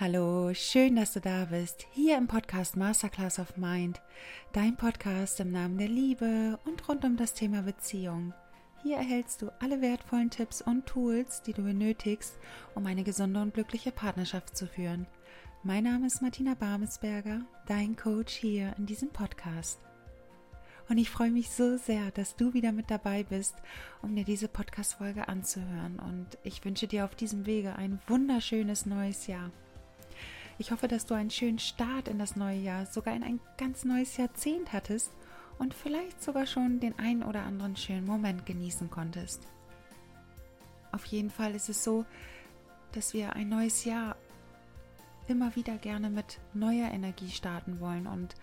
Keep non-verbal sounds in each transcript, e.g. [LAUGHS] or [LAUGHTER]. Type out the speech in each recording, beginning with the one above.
Hallo, schön, dass du da bist, hier im Podcast Masterclass of Mind, dein Podcast im Namen der Liebe und rund um das Thema Beziehung. Hier erhältst du alle wertvollen Tipps und Tools, die du benötigst, um eine gesunde und glückliche Partnerschaft zu führen. Mein Name ist Martina Barmesberger, dein Coach hier in diesem Podcast. Und ich freue mich so sehr, dass du wieder mit dabei bist, um dir diese Podcast-Folge anzuhören. Und ich wünsche dir auf diesem Wege ein wunderschönes neues Jahr. Ich hoffe, dass du einen schönen Start in das neue Jahr, sogar in ein ganz neues Jahrzehnt hattest und vielleicht sogar schon den einen oder anderen schönen Moment genießen konntest. Auf jeden Fall ist es so, dass wir ein neues Jahr immer wieder gerne mit neuer Energie starten wollen und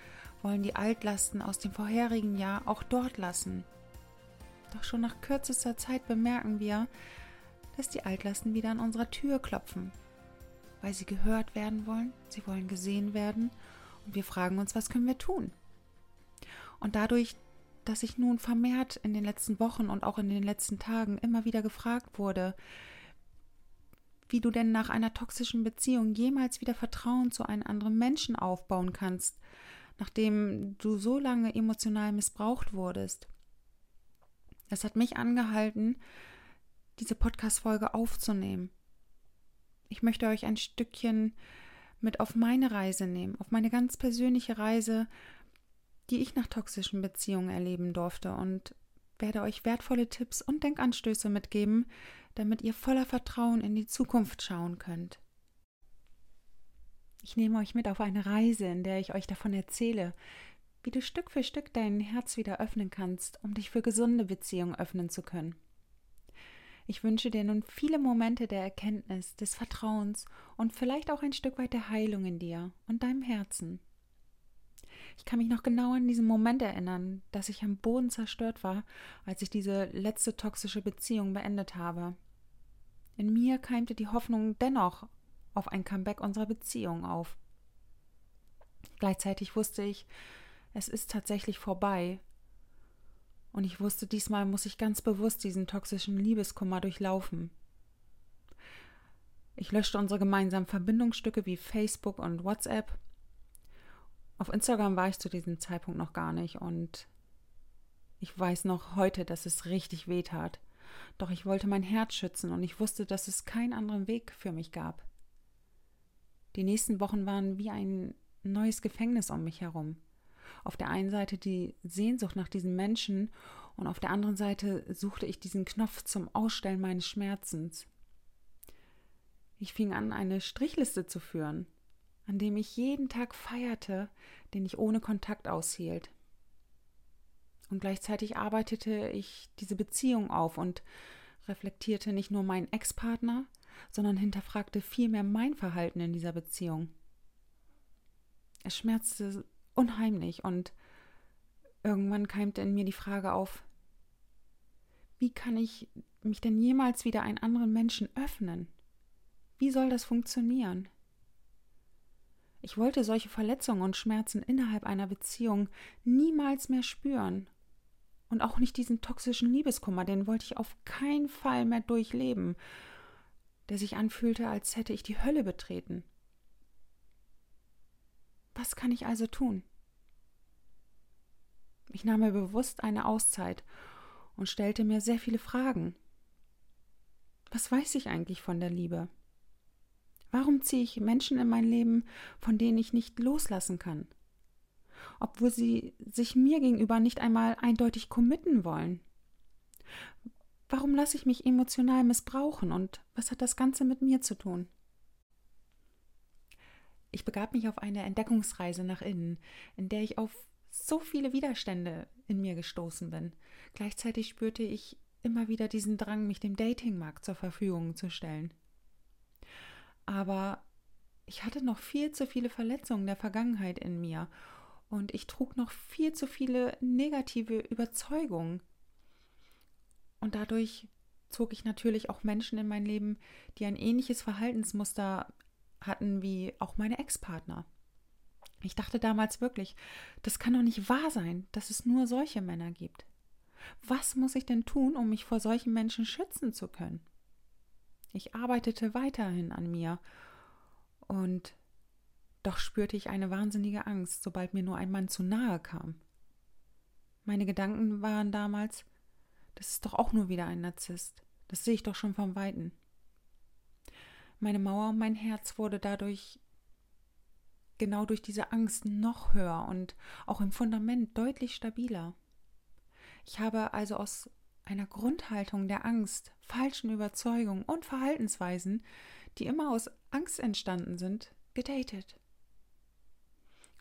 wollen die Altlasten aus dem vorherigen Jahr auch dort lassen. Doch schon nach kürzester Zeit bemerken wir, dass die Altlasten wieder an unserer Tür klopfen weil sie gehört werden wollen, sie wollen gesehen werden und wir fragen uns, was können wir tun? Und dadurch, dass ich nun vermehrt in den letzten Wochen und auch in den letzten Tagen immer wieder gefragt wurde, wie du denn nach einer toxischen Beziehung jemals wieder Vertrauen zu einem anderen Menschen aufbauen kannst, nachdem du so lange emotional missbraucht wurdest. Es hat mich angehalten, diese Podcast-Folge aufzunehmen, ich möchte euch ein Stückchen mit auf meine Reise nehmen, auf meine ganz persönliche Reise, die ich nach toxischen Beziehungen erleben durfte und werde euch wertvolle Tipps und Denkanstöße mitgeben, damit ihr voller Vertrauen in die Zukunft schauen könnt. Ich nehme euch mit auf eine Reise, in der ich euch davon erzähle, wie du Stück für Stück dein Herz wieder öffnen kannst, um dich für gesunde Beziehungen öffnen zu können. Ich wünsche dir nun viele Momente der Erkenntnis, des Vertrauens und vielleicht auch ein Stück weit der Heilung in dir und deinem Herzen. Ich kann mich noch genau an diesen Moment erinnern, dass ich am Boden zerstört war, als ich diese letzte toxische Beziehung beendet habe. In mir keimte die Hoffnung dennoch auf ein Comeback unserer Beziehung auf. Gleichzeitig wusste ich, es ist tatsächlich vorbei und ich wusste, diesmal muss ich ganz bewusst diesen toxischen Liebeskummer durchlaufen. Ich löschte unsere gemeinsamen Verbindungsstücke wie Facebook und WhatsApp. Auf Instagram war ich zu diesem Zeitpunkt noch gar nicht und ich weiß noch heute, dass es richtig weh tat. Doch ich wollte mein Herz schützen und ich wusste, dass es keinen anderen Weg für mich gab. Die nächsten Wochen waren wie ein neues Gefängnis um mich herum auf der einen Seite die Sehnsucht nach diesem Menschen und auf der anderen Seite suchte ich diesen Knopf zum Ausstellen meines Schmerzens. Ich fing an, eine Strichliste zu führen, an dem ich jeden Tag feierte, den ich ohne Kontakt aushielt. Und gleichzeitig arbeitete ich diese Beziehung auf und reflektierte nicht nur meinen Ex-Partner, sondern hinterfragte vielmehr mein Verhalten in dieser Beziehung. Es schmerzte unheimlich und irgendwann keimte in mir die Frage auf, wie kann ich mich denn jemals wieder einen anderen Menschen öffnen? Wie soll das funktionieren? Ich wollte solche Verletzungen und Schmerzen innerhalb einer Beziehung niemals mehr spüren. Und auch nicht diesen toxischen Liebeskummer, den wollte ich auf keinen Fall mehr durchleben, der sich anfühlte, als hätte ich die Hölle betreten. Was kann ich also tun? Ich nahm mir bewusst eine Auszeit und stellte mir sehr viele Fragen. Was weiß ich eigentlich von der Liebe? Warum ziehe ich Menschen in mein Leben, von denen ich nicht loslassen kann? Obwohl sie sich mir gegenüber nicht einmal eindeutig committen wollen. Warum lasse ich mich emotional missbrauchen und was hat das Ganze mit mir zu tun? Ich begab mich auf eine Entdeckungsreise nach innen, in der ich auf so viele Widerstände in mir gestoßen bin. Gleichzeitig spürte ich immer wieder diesen Drang, mich dem Datingmarkt zur Verfügung zu stellen. Aber ich hatte noch viel zu viele Verletzungen der Vergangenheit in mir und ich trug noch viel zu viele negative Überzeugungen. Und dadurch zog ich natürlich auch Menschen in mein Leben, die ein ähnliches Verhaltensmuster hatten wie auch meine Ex-Partner. Ich dachte damals wirklich, das kann doch nicht wahr sein, dass es nur solche Männer gibt. Was muss ich denn tun, um mich vor solchen Menschen schützen zu können? Ich arbeitete weiterhin an mir Und doch spürte ich eine wahnsinnige Angst, sobald mir nur ein Mann zu nahe kam. Meine Gedanken waren damals, das ist doch auch nur wieder ein Narzisst. Das sehe ich doch schon vom Weiten. Meine Mauer um mein Herz wurde dadurch genau durch diese Angst noch höher und auch im Fundament deutlich stabiler. Ich habe also aus einer Grundhaltung der Angst, falschen Überzeugungen und Verhaltensweisen, die immer aus Angst entstanden sind, gedatet.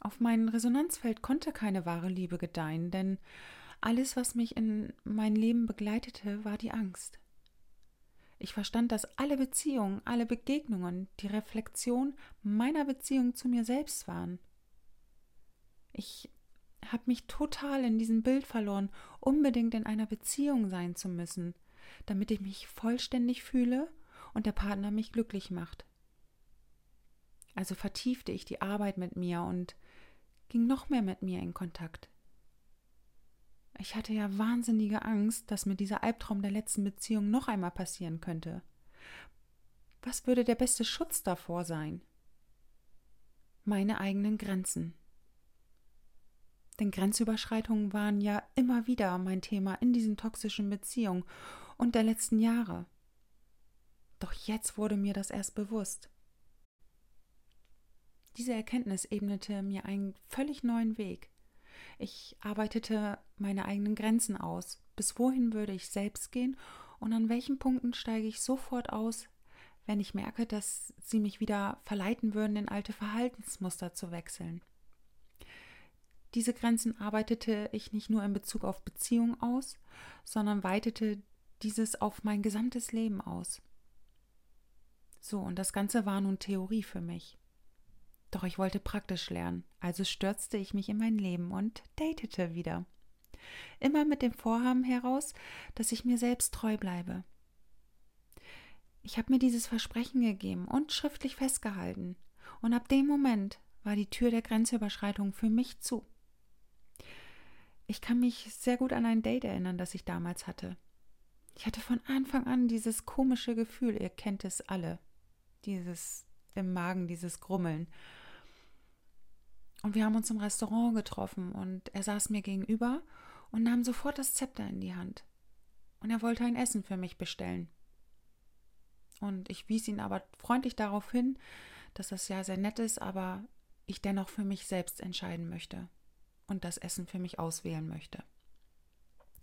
Auf mein Resonanzfeld konnte keine wahre Liebe gedeihen, denn alles, was mich in mein Leben begleitete, war die Angst. Ich verstand, dass alle Beziehungen, alle Begegnungen die Reflexion meiner Beziehung zu mir selbst waren. Ich habe mich total in diesem Bild verloren, unbedingt in einer Beziehung sein zu müssen, damit ich mich vollständig fühle und der Partner mich glücklich macht. Also vertiefte ich die Arbeit mit mir und ging noch mehr mit mir in Kontakt. Ich hatte ja wahnsinnige Angst, dass mir dieser Albtraum der letzten Beziehung noch einmal passieren könnte. Was würde der beste Schutz davor sein? Meine eigenen Grenzen. Denn Grenzüberschreitungen waren ja immer wieder mein Thema in diesen toxischen Beziehungen und der letzten Jahre. Doch jetzt wurde mir das erst bewusst. Diese Erkenntnis ebnete mir einen völlig neuen Weg. Ich arbeitete meine eigenen Grenzen aus. Bis wohin würde ich selbst gehen und an welchen Punkten steige ich sofort aus, wenn ich merke, dass sie mich wieder verleiten würden, in alte Verhaltensmuster zu wechseln. Diese Grenzen arbeitete ich nicht nur in Bezug auf Beziehung aus, sondern weitete dieses auf mein gesamtes Leben aus. So, und das Ganze war nun Theorie für mich. Doch ich wollte praktisch lernen, also stürzte ich mich in mein Leben und datete wieder. Immer mit dem Vorhaben heraus, dass ich mir selbst treu bleibe. Ich habe mir dieses Versprechen gegeben und schriftlich festgehalten, und ab dem Moment war die Tür der Grenzüberschreitung für mich zu. Ich kann mich sehr gut an ein Date erinnern, das ich damals hatte. Ich hatte von Anfang an dieses komische Gefühl, ihr kennt es alle, dieses im Magen, dieses Grummeln. Und wir haben uns im Restaurant getroffen und er saß mir gegenüber und nahm sofort das Zepter in die Hand. Und er wollte ein Essen für mich bestellen. Und ich wies ihn aber freundlich darauf hin, dass das ja sehr nett ist, aber ich dennoch für mich selbst entscheiden möchte und das Essen für mich auswählen möchte.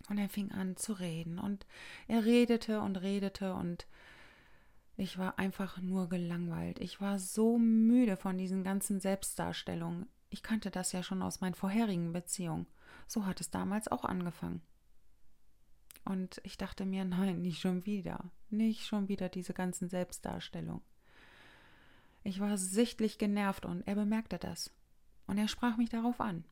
Und er fing an zu reden und er redete und redete und ich war einfach nur gelangweilt. Ich war so müde von diesen ganzen Selbstdarstellungen. Ich kannte das ja schon aus meinen vorherigen Beziehungen. So hat es damals auch angefangen. Und ich dachte mir, [LAUGHS] nein, nicht schon wieder. Nicht schon wieder diese ganzen Selbstdarstellungen. Ich war sichtlich genervt und er bemerkte das. Und er sprach mich darauf an.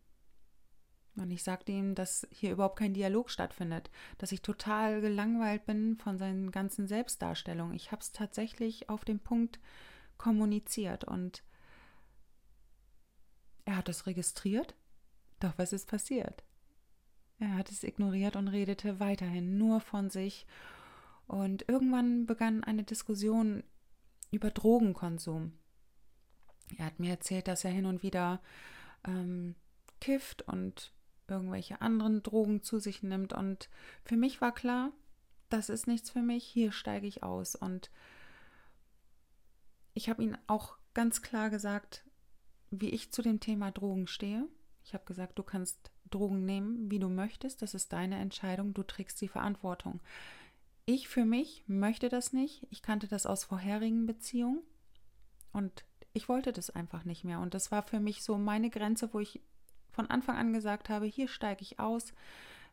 Und ich sagte ihm, dass hier überhaupt kein Dialog stattfindet, dass ich total gelangweilt bin von seinen ganzen Selbstdarstellungen. Ich habe es tatsächlich auf den Punkt kommuniziert und er hat es registriert, doch was ist passiert? Er hat es ignoriert und redete weiterhin nur von sich. Und irgendwann begann eine Diskussion über Drogenkonsum. Er hat mir erzählt, dass er hin und wieder ähm, kifft und irgendwelche anderen Drogen zu sich nimmt. Und für mich war klar, das ist nichts für mich, hier steige ich aus. Und ich habe ihn auch ganz klar gesagt, wie ich zu dem Thema Drogen stehe. Ich habe gesagt, du kannst Drogen nehmen, wie du möchtest. Das ist deine Entscheidung. Du trägst die Verantwortung. Ich für mich möchte das nicht. Ich kannte das aus vorherigen Beziehungen und ich wollte das einfach nicht mehr. Und das war für mich so meine Grenze, wo ich von Anfang an gesagt habe, hier steige ich aus,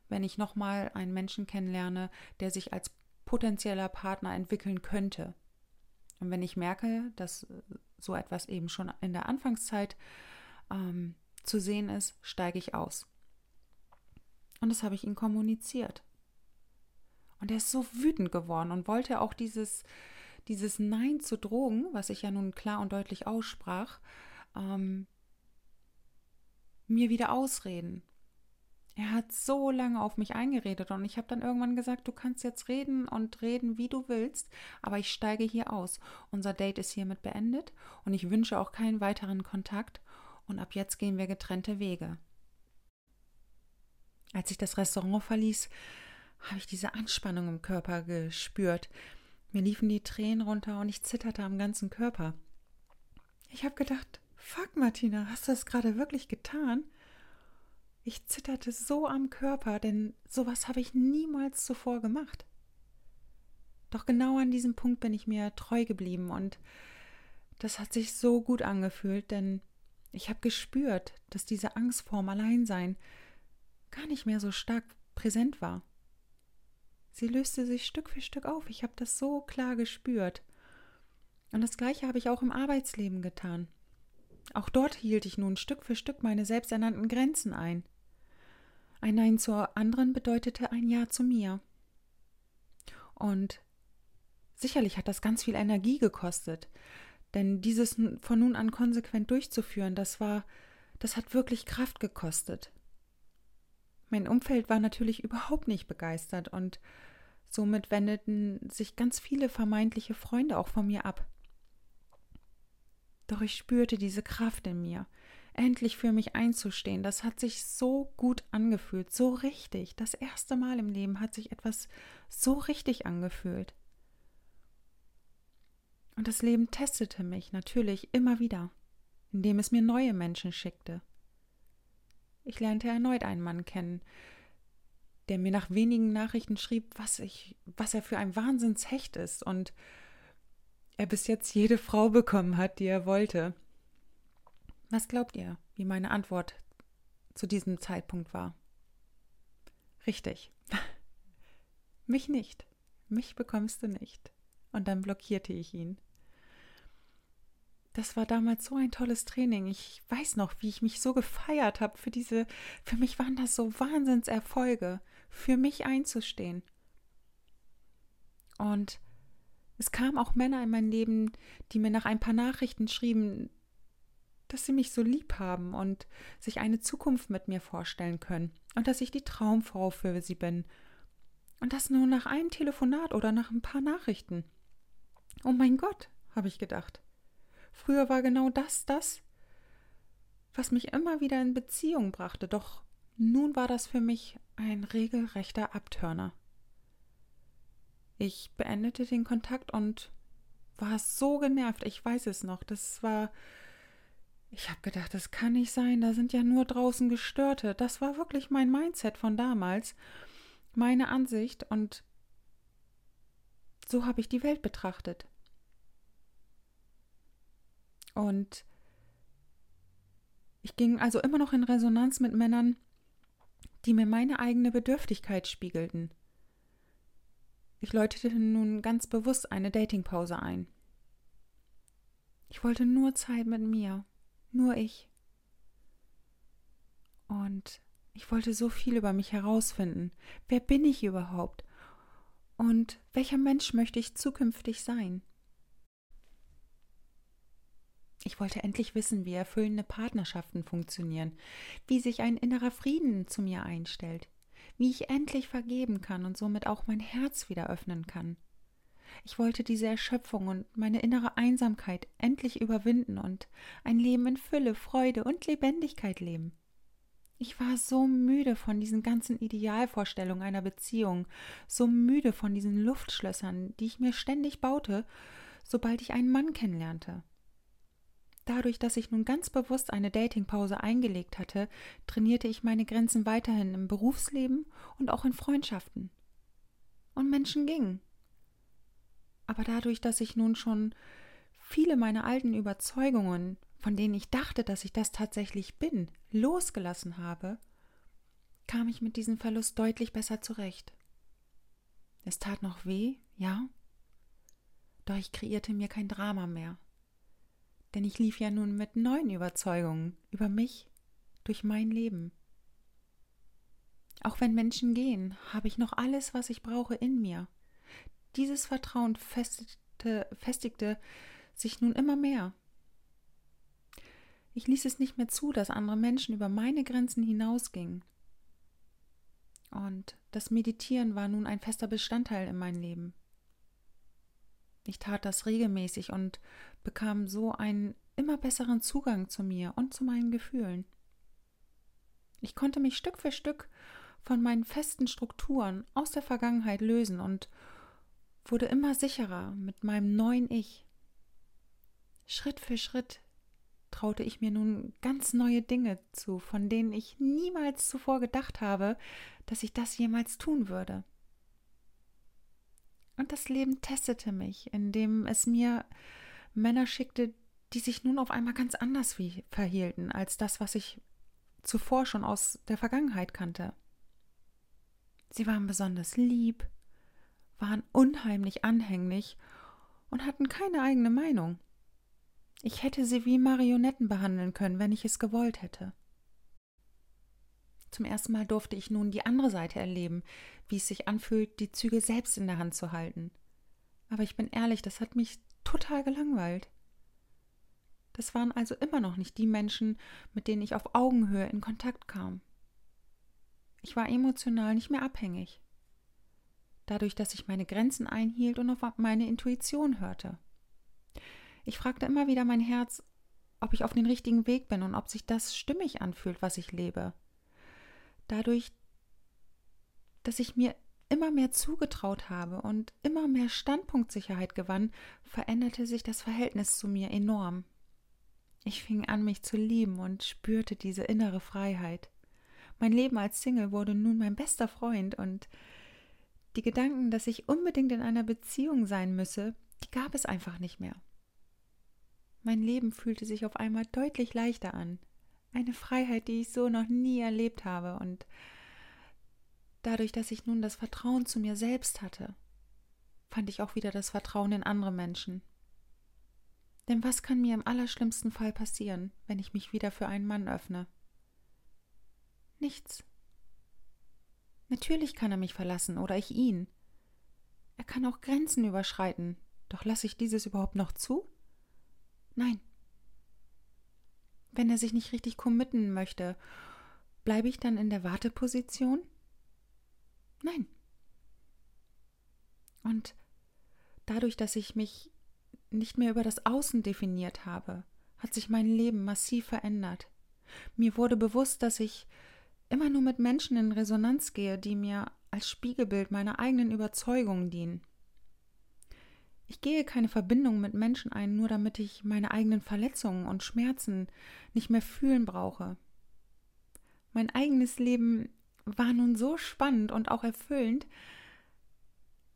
wenn ich nochmal einen Menschen kennenlerne, der sich als potenzieller Partner entwickeln könnte. Und wenn ich merke, dass so etwas eben schon in der Anfangszeit ähm, zu sehen ist, steige ich aus. Und das habe ich ihm kommuniziert. Und er ist so wütend geworden und wollte auch dieses, dieses Nein zu Drogen, was ich ja nun klar und deutlich aussprach, ähm, mir wieder ausreden. Er hat so lange auf mich eingeredet und ich habe dann irgendwann gesagt, du kannst jetzt reden und reden, wie du willst, aber ich steige hier aus. Unser Date ist hiermit beendet und ich wünsche auch keinen weiteren Kontakt und ab jetzt gehen wir getrennte Wege. Als ich das Restaurant verließ, habe ich diese Anspannung im Körper gespürt. Mir liefen die Tränen runter und ich zitterte am ganzen Körper. Ich habe gedacht, fuck Martina, hast du das gerade wirklich getan? Ich zitterte so am Körper, denn sowas habe ich niemals zuvor gemacht. Doch genau an diesem Punkt bin ich mir treu geblieben und das hat sich so gut angefühlt, denn ich habe gespürt, dass diese Angst vorm Alleinsein gar nicht mehr so stark präsent war. Sie löste sich Stück für Stück auf. Ich habe das so klar gespürt. Und das Gleiche habe ich auch im Arbeitsleben getan. Auch dort hielt ich nun Stück für Stück meine selbsternannten Grenzen ein. Ein Nein zur anderen bedeutete ein Ja zu mir. Und sicherlich hat das ganz viel Energie gekostet, denn dieses von nun an konsequent durchzuführen, das war, das hat wirklich Kraft gekostet. Mein Umfeld war natürlich überhaupt nicht begeistert und somit wendeten sich ganz viele vermeintliche Freunde auch von mir ab. Doch ich spürte diese Kraft in mir, endlich für mich einzustehen. Das hat sich so gut angefühlt, so richtig. Das erste Mal im Leben hat sich etwas so richtig angefühlt. Und das Leben testete mich natürlich immer wieder, indem es mir neue Menschen schickte. Ich lernte erneut einen Mann kennen, der mir nach wenigen Nachrichten schrieb, was ich, was er für ein Wahnsinnshecht ist und er bis jetzt jede Frau bekommen hat, die er wollte. Was glaubt ihr, wie meine Antwort zu diesem Zeitpunkt war? Richtig. [LAUGHS] Mich nicht. Mich bekommst du nicht. Und dann blockierte ich ihn. Das war damals so ein tolles Training. Ich weiß noch, wie ich mich so gefeiert habe für diese, für mich waren das so Wahnsinnserfolge, für mich einzustehen. Und es kamen auch Männer in mein Leben, die mir nach ein paar Nachrichten schrieben, dass sie mich so lieb haben und sich eine Zukunft mit mir vorstellen können und dass ich die Traumfrau für sie bin. Und das nur nach einem Telefonat oder nach ein paar Nachrichten. Oh mein Gott, habe ich gedacht. Früher war genau das das, was mich immer wieder in Beziehung brachte, doch nun war das für mich ein regelrechter Abtörner. Ich beendete den Kontakt und war so genervt. Ich weiß es noch. Das war. Ich habe gedacht, das kann nicht sein. Da sind ja nur draußen Gestörte. Das war wirklich mein Mindset von damals. Meine Ansicht. Und so habe ich die Welt betrachtet. Und ich ging also immer noch in Resonanz mit Männern, die mir meine eigene Bedürftigkeit spiegelten. Ich läutete nun ganz bewusst eine Datingpause ein. Ich wollte nur Zeit mit mir, nur ich. Und ich wollte so viel über mich herausfinden. Wer bin ich überhaupt? Und welcher Mensch möchte ich zukünftig sein? Ich wollte endlich wissen, wie erfüllende Partnerschaften funktionieren, wie sich ein innerer Frieden zu mir einstellt, wie ich endlich vergeben kann und somit auch mein Herz wieder öffnen kann. Ich wollte diese Erschöpfung und meine innere Einsamkeit endlich überwinden und ein Leben in Fülle, Freude und Lebendigkeit leben. Ich war so müde von diesen ganzen Idealvorstellungen einer Beziehung, so müde von diesen Luftschlössern, die ich mir ständig baute, sobald ich einen Mann kennenlernte. Dadurch, dass ich nun ganz bewusst eine Datingpause eingelegt hatte, trainierte ich meine Grenzen weiterhin im Berufsleben und auch in Freundschaften. Und Menschen gingen. Aber dadurch, dass ich nun schon viele meiner alten Überzeugungen, von denen ich dachte, dass ich das tatsächlich bin, losgelassen habe, kam ich mit diesem Verlust deutlich besser zurecht. Es tat noch weh, ja, doch ich kreierte mir kein Drama mehr denn ich lief ja nun mit neuen Überzeugungen über mich durch mein Leben. Auch wenn Menschen gehen, habe ich noch alles, was ich brauche, in mir. Dieses Vertrauen festigte, festigte sich nun immer mehr. Ich ließ es nicht mehr zu, dass andere Menschen über meine Grenzen hinausgingen. Und das Meditieren war nun ein fester Bestandteil in meinem Leben. Ich tat das regelmäßig und bekam so einen immer besseren Zugang zu mir und zu meinen Gefühlen. Ich konnte mich Stück für Stück von meinen festen Strukturen aus der Vergangenheit lösen und wurde immer sicherer mit meinem neuen Ich. Schritt für Schritt traute ich mir nun ganz neue Dinge zu, von denen ich niemals zuvor gedacht habe, dass ich das jemals tun würde. Und das Leben testete mich, indem es mir Männer schickte, die sich nun auf einmal ganz anders verhielten als das, was ich zuvor schon aus der Vergangenheit kannte. Sie waren besonders lieb, waren unheimlich anhänglich und hatten keine eigene Meinung. Ich hätte sie wie Marionetten behandeln können, wenn ich es gewollt hätte. Zum ersten Mal durfte ich nun die andere Seite erleben, wie es sich anfühlt, die Züge selbst in der Hand zu halten. Aber ich bin ehrlich, das hat mich total gelangweilt. Das waren also immer noch nicht die Menschen, mit denen ich auf Augenhöhe in Kontakt kam. Ich war emotional nicht mehr abhängig. Dadurch, dass ich meine Grenzen einhielt und auf meine Intuition hörte. Ich fragte immer wieder mein Herz, ob ich auf den richtigen Weg bin und ob sich das stimmig anfühlt, was ich lebe. Dadurch, dass ich mir immer mehr zugetraut habe und immer mehr Standpunktsicherheit gewann, veränderte sich das Verhältnis zu mir enorm. Ich fing an, mich zu lieben und spürte diese innere Freiheit. Mein Leben als Single wurde nun mein bester Freund und die Gedanken, dass ich unbedingt in einer Beziehung sein müsse, die gab es einfach nicht mehr. Mein Leben fühlte sich auf einmal deutlich leichter an. Eine Freiheit, die ich so noch nie erlebt habe und dadurch, dass ich nun das Vertrauen zu mir selbst hatte, fand ich auch wieder das Vertrauen in andere Menschen. Denn was kann mir im allerschlimmsten Fall passieren, wenn ich mich wieder für einen Mann öffne? Nichts. Natürlich kann er mich verlassen oder ich ihn. Er kann auch Grenzen überschreiten, doch lasse ich dieses überhaupt noch zu? Nein. Wenn er sich nicht richtig committen möchte, bleibe ich dann in der Warteposition? Nein. Und dadurch, dass ich mich nicht mehr über das Außen definiert habe, hat sich mein Leben massiv verändert. Mir wurde bewusst, dass ich immer nur mit Menschen in Resonanz gehe, die mir als Spiegelbild meiner eigenen Überzeugungen dienen. Ich gehe keine Verbindung mit Menschen ein, nur damit ich meine eigenen Verletzungen und Schmerzen nicht mehr fühlen brauche. Mein eigenes Leben war nun so spannend und auch erfüllend,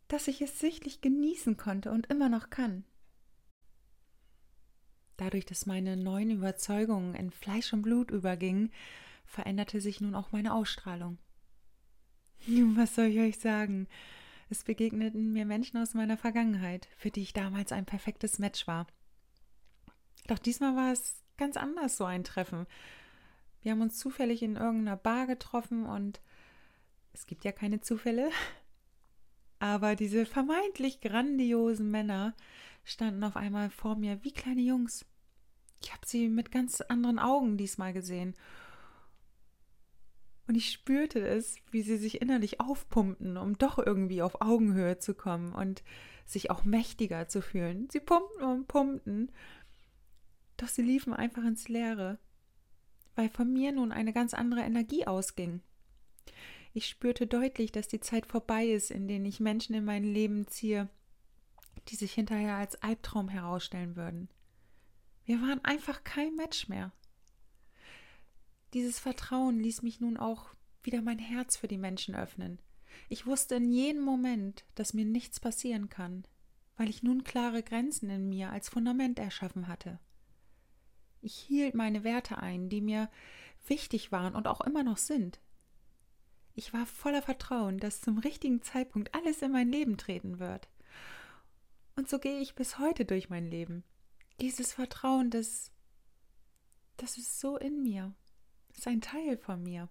dass ich es sichtlich genießen konnte und immer noch kann. Dadurch, dass meine neuen Überzeugungen in Fleisch und Blut übergingen, veränderte sich nun auch meine Ausstrahlung. Was soll ich euch sagen? Es begegneten mir Menschen aus meiner Vergangenheit, für die ich damals ein perfektes Match war. Doch diesmal war es ganz anders, so ein Treffen. Wir haben uns zufällig in irgendeiner Bar getroffen und es gibt ja keine Zufälle. Aber diese vermeintlich grandiosen Männer standen auf einmal vor mir wie kleine Jungs. Ich habe sie mit ganz anderen Augen diesmal gesehen. Und ich spürte es, wie sie sich innerlich aufpumpten, um doch irgendwie auf Augenhöhe zu kommen und sich auch mächtiger zu fühlen. Sie pumpten und pumpten, doch sie liefen einfach ins Leere, weil von mir nun eine ganz andere Energie ausging. Ich spürte deutlich, dass die Zeit vorbei ist, in der ich Menschen in mein Leben ziehe, die sich hinterher als Albtraum herausstellen würden. Wir waren einfach kein Match mehr. Dieses Vertrauen ließ mich nun auch wieder mein Herz für die Menschen öffnen. Ich wusste in jedem Moment, dass mir nichts passieren kann, weil ich nun klare Grenzen in mir als Fundament erschaffen hatte. Ich hielt meine Werte ein, die mir wichtig waren und auch immer noch sind. Ich war voller Vertrauen, dass zum richtigen Zeitpunkt alles in mein Leben treten wird. Und so gehe ich bis heute durch mein Leben. Dieses Vertrauen, das, das ist so in mir, ist ein Teil von mir.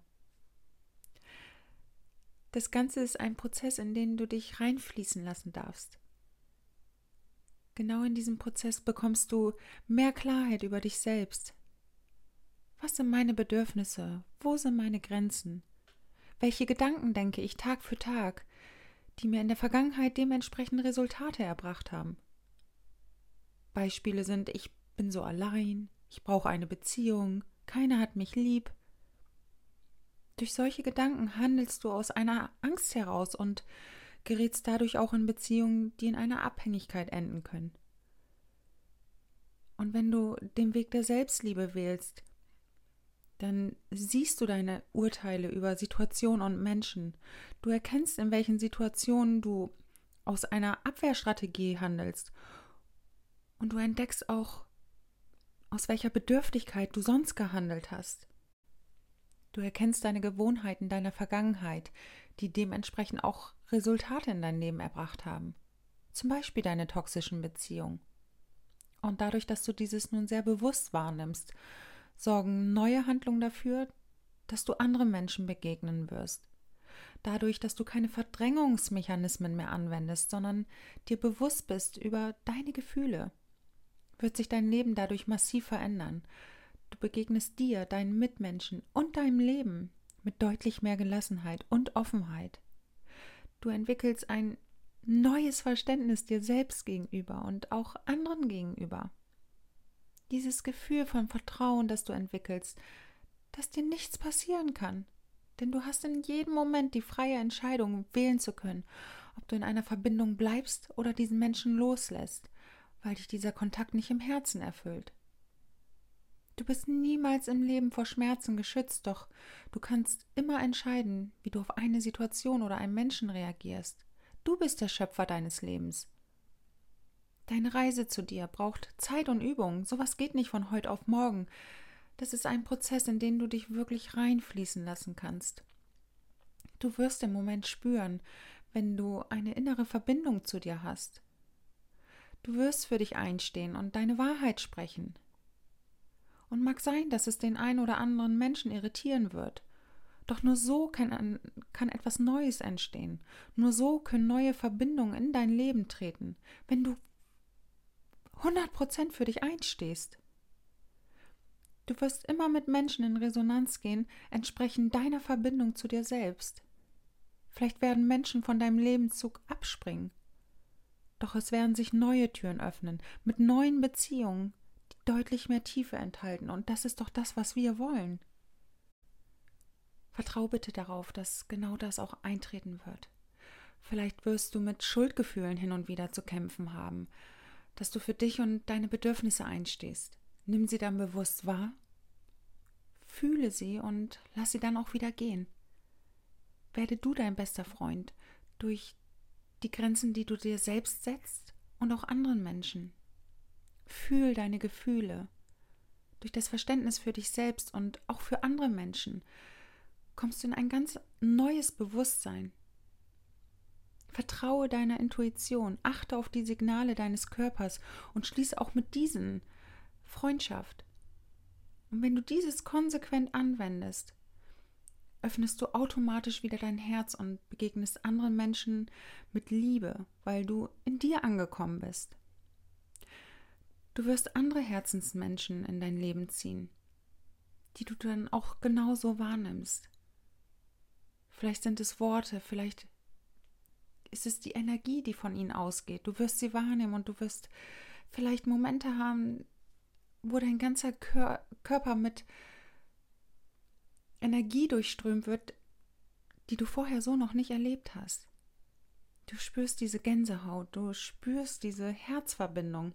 Das Ganze ist ein Prozess, in den du dich reinfließen lassen darfst. Genau in diesem Prozess bekommst du mehr Klarheit über dich selbst. Was sind meine Bedürfnisse? Wo sind meine Grenzen? Welche Gedanken denke ich Tag für Tag, die mir in der Vergangenheit dementsprechend Resultate erbracht haben? Beispiele sind, ich bin so allein, ich brauche eine Beziehung, keiner hat mich lieb. Durch solche Gedanken handelst du aus einer Angst heraus und gerätst dadurch auch in Beziehungen, die in einer Abhängigkeit enden können. Und wenn du den Weg der Selbstliebe wählst, dann siehst du deine Urteile über Situationen und Menschen. Du erkennst, in welchen Situationen du aus einer Abwehrstrategie handelst. Und du entdeckst auch, aus welcher Bedürftigkeit du sonst gehandelt hast. Du erkennst deine Gewohnheiten deiner Vergangenheit, die dementsprechend auch Resultate in dein Leben erbracht haben. Zum Beispiel deine toxischen Beziehungen. Und dadurch, dass du dieses nun sehr bewusst wahrnimmst, sorgen neue Handlungen dafür, dass du anderen Menschen begegnen wirst. Dadurch, dass du keine Verdrängungsmechanismen mehr anwendest, sondern dir bewusst bist über deine Gefühle, wird sich dein Leben dadurch massiv verändern. Du begegnest dir, deinen Mitmenschen und deinem Leben mit deutlich mehr Gelassenheit und Offenheit. Du entwickelst ein neues Verständnis dir selbst gegenüber und auch anderen gegenüber. Dieses Gefühl von Vertrauen, das du entwickelst, dass dir nichts passieren kann. Denn du hast in jedem Moment die freie Entscheidung, wählen zu können, ob du in einer Verbindung bleibst oder diesen Menschen loslässt, weil dich dieser Kontakt nicht im Herzen erfüllt. Du bist niemals im Leben vor Schmerzen geschützt, doch du kannst immer entscheiden, wie du auf eine Situation oder einen Menschen reagierst. Du bist der Schöpfer deines Lebens. Deine Reise zu dir braucht Zeit und Übung. Sowas geht nicht von heute auf morgen. Das ist ein Prozess, in den du dich wirklich reinfließen lassen kannst. Du wirst im Moment spüren, wenn du eine innere Verbindung zu dir hast. Du wirst für dich einstehen und deine Wahrheit sprechen. Und mag sein, dass es den einen oder anderen Menschen irritieren wird. Doch nur so kann, kann etwas Neues entstehen. Nur so können neue Verbindungen in dein Leben treten, wenn du 100% für dich einstehst. Du wirst immer mit Menschen in Resonanz gehen, entsprechend deiner Verbindung zu dir selbst. Vielleicht werden Menschen von deinem Lebenszug abspringen. Doch es werden sich neue Türen öffnen, mit neuen Beziehungen, deutlich mehr Tiefe enthalten. Und das ist doch das, was wir wollen. Vertrau bitte darauf, dass genau das auch eintreten wird. Vielleicht wirst du mit Schuldgefühlen hin und wieder zu kämpfen haben, dass du für dich und deine Bedürfnisse einstehst. Nimm sie dann bewusst wahr, fühle sie und lass sie dann auch wieder gehen. Werde du dein bester Freund durch die Grenzen, die du dir selbst setzt und auch anderen Menschen. Fühl deine Gefühle. Durch das Verständnis für dich selbst und auch für andere Menschen kommst du in ein ganz neues Bewusstsein. Vertraue deiner Intuition, achte auf die Signale deines Körpers und schließe auch mit diesen Freundschaft. Und wenn du dieses konsequent anwendest, öffnest du automatisch wieder dein Herz und begegnest anderen Menschen mit Liebe, weil du in dir angekommen bist. Du wirst andere Herzensmenschen in dein Leben ziehen, die du dann auch genauso wahrnimmst. Vielleicht sind es Worte, vielleicht ist es die Energie, die von ihnen ausgeht. Du wirst sie wahrnehmen und du wirst vielleicht Momente haben, wo dein ganzer Kör Körper mit Energie durchströmt wird, die du vorher so noch nicht erlebt hast. Du spürst diese Gänsehaut, du spürst diese Herzverbindung.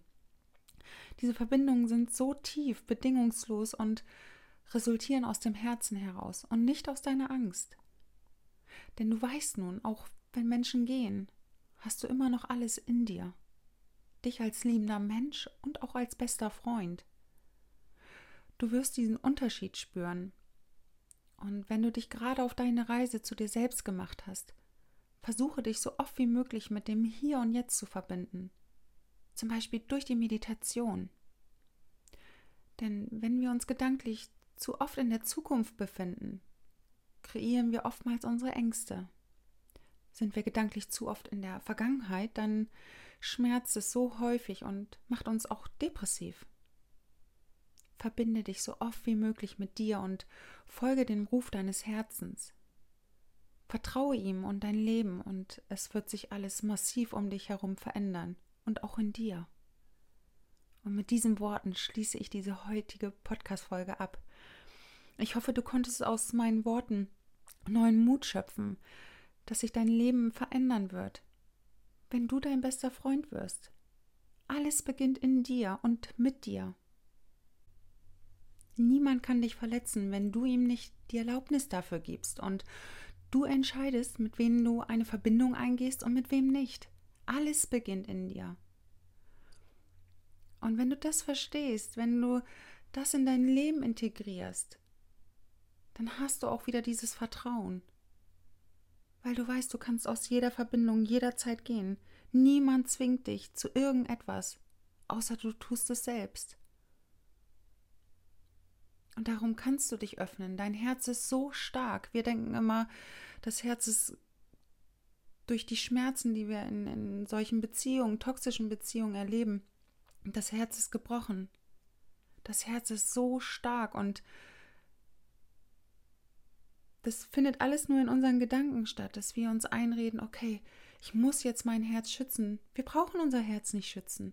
Diese Verbindungen sind so tief, bedingungslos und resultieren aus dem Herzen heraus und nicht aus deiner Angst. Denn du weißt nun, auch wenn Menschen gehen, hast du immer noch alles in dir. Dich als liebender Mensch und auch als bester Freund. Du wirst diesen Unterschied spüren. Und wenn du dich gerade auf deine Reise zu dir selbst gemacht hast, versuche dich so oft wie möglich mit dem Hier und Jetzt zu verbinden zum Beispiel durch die Meditation. Denn wenn wir uns gedanklich zu oft in der Zukunft befinden, kreieren wir oftmals unsere Ängste. Sind wir gedanklich zu oft in der Vergangenheit, dann schmerzt es so häufig und macht uns auch depressiv. Verbinde dich so oft wie möglich mit dir und folge dem Ruf deines Herzens. Vertraue ihm und dein Leben und es wird sich alles massiv um dich herum verändern und auch in dir. Und mit diesen Worten schließe ich diese heutige Podcast-Folge ab. Ich hoffe, du konntest aus meinen Worten neuen Mut schöpfen, dass sich dein Leben verändern wird, wenn du dein bester Freund wirst. Alles beginnt in dir und mit dir. Niemand kann dich verletzen, wenn du ihm nicht die Erlaubnis dafür gibst und du entscheidest, mit wem du eine Verbindung eingehst und mit wem nicht. Alles beginnt in dir. Und wenn du das verstehst, wenn du das in dein Leben integrierst, dann hast du auch wieder dieses Vertrauen. Weil du weißt, du kannst aus jeder Verbindung jederzeit gehen. Niemand zwingt dich zu irgendetwas, außer du tust es selbst. Und darum kannst du dich öffnen. Dein Herz ist so stark. Wir denken immer, das Herz ist durch die Schmerzen, die wir in, in solchen Beziehungen, toxischen Beziehungen erleben, das Herz ist gebrochen. Das Herz ist so stark und das findet alles nur in unseren Gedanken statt, dass wir uns einreden, okay, ich muss jetzt mein Herz schützen. Wir brauchen unser Herz nicht schützen.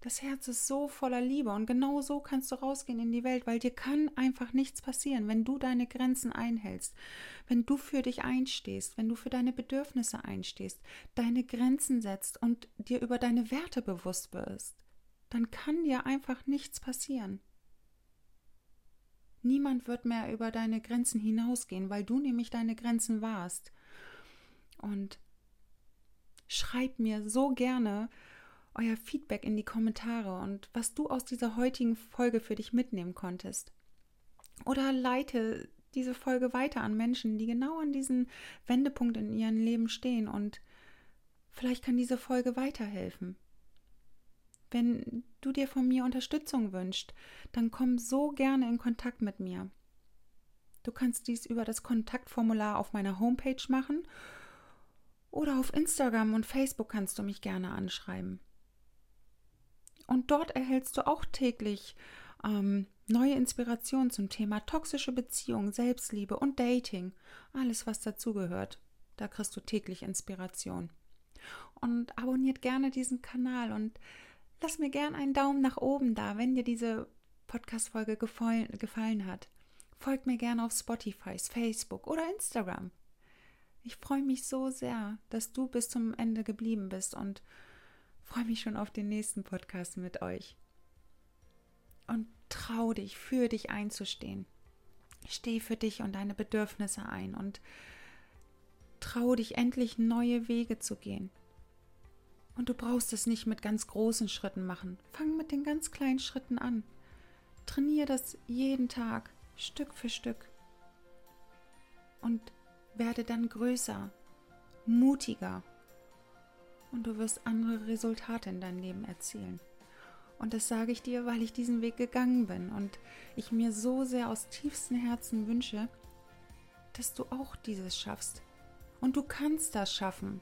Das Herz ist so voller Liebe und genau so kannst du rausgehen in die Welt, weil dir kann einfach nichts passieren, wenn du deine Grenzen einhältst, wenn du für dich einstehst, wenn du für deine Bedürfnisse einstehst, deine Grenzen setzt und dir über deine Werte bewusst wirst, dann kann dir einfach nichts passieren. Niemand wird mehr über deine Grenzen hinausgehen, weil du nämlich deine Grenzen warst. Und schreib mir so gerne, euer Feedback in die Kommentare und was du aus dieser heutigen Folge für dich mitnehmen konntest. Oder leite diese Folge weiter an Menschen, die genau an diesem Wendepunkt in ihrem Leben stehen und vielleicht kann diese Folge weiterhelfen. Wenn du dir von mir Unterstützung wünschst, dann komm so gerne in Kontakt mit mir. Du kannst dies über das Kontaktformular auf meiner Homepage machen oder auf Instagram und Facebook kannst du mich gerne anschreiben. Und dort erhältst du auch täglich ähm, neue Inspirationen zum Thema toxische Beziehungen, Selbstliebe und Dating. Alles, was dazugehört. Da kriegst du täglich Inspiration. Und abonniert gerne diesen Kanal und lass mir gerne einen Daumen nach oben da, wenn dir diese Podcast-Folge gefallen, gefallen hat. Folgt mir gerne auf Spotify, Facebook oder Instagram. Ich freue mich so sehr, dass du bis zum Ende geblieben bist und freue mich schon auf den nächsten Podcast mit euch. Und trau dich, für dich einzustehen. Steh für dich und deine Bedürfnisse ein und trau dich endlich neue Wege zu gehen. Und du brauchst es nicht mit ganz großen Schritten machen. Fang mit den ganz kleinen Schritten an. Trainier das jeden Tag, Stück für Stück. Und werde dann größer, mutiger und du wirst andere Resultate in deinem Leben erzielen. Und das sage ich dir, weil ich diesen Weg gegangen bin und ich mir so sehr aus tiefstem Herzen wünsche, dass du auch dieses schaffst. Und du kannst das schaffen.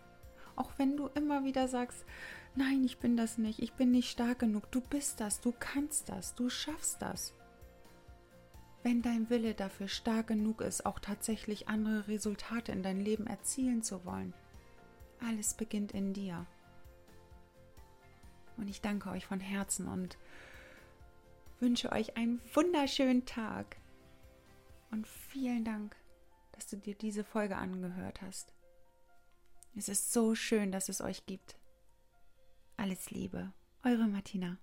Auch wenn du immer wieder sagst, nein, ich bin das nicht, ich bin nicht stark genug. Du bist das, du kannst das, du schaffst das. Wenn dein Wille dafür stark genug ist, auch tatsächlich andere Resultate in dein Leben erzielen zu wollen. Alles beginnt in dir. Und ich danke euch von Herzen und wünsche euch einen wunderschönen Tag. Und vielen Dank, dass du dir diese Folge angehört hast. Es ist so schön, dass es euch gibt. Alles Liebe, eure Martina.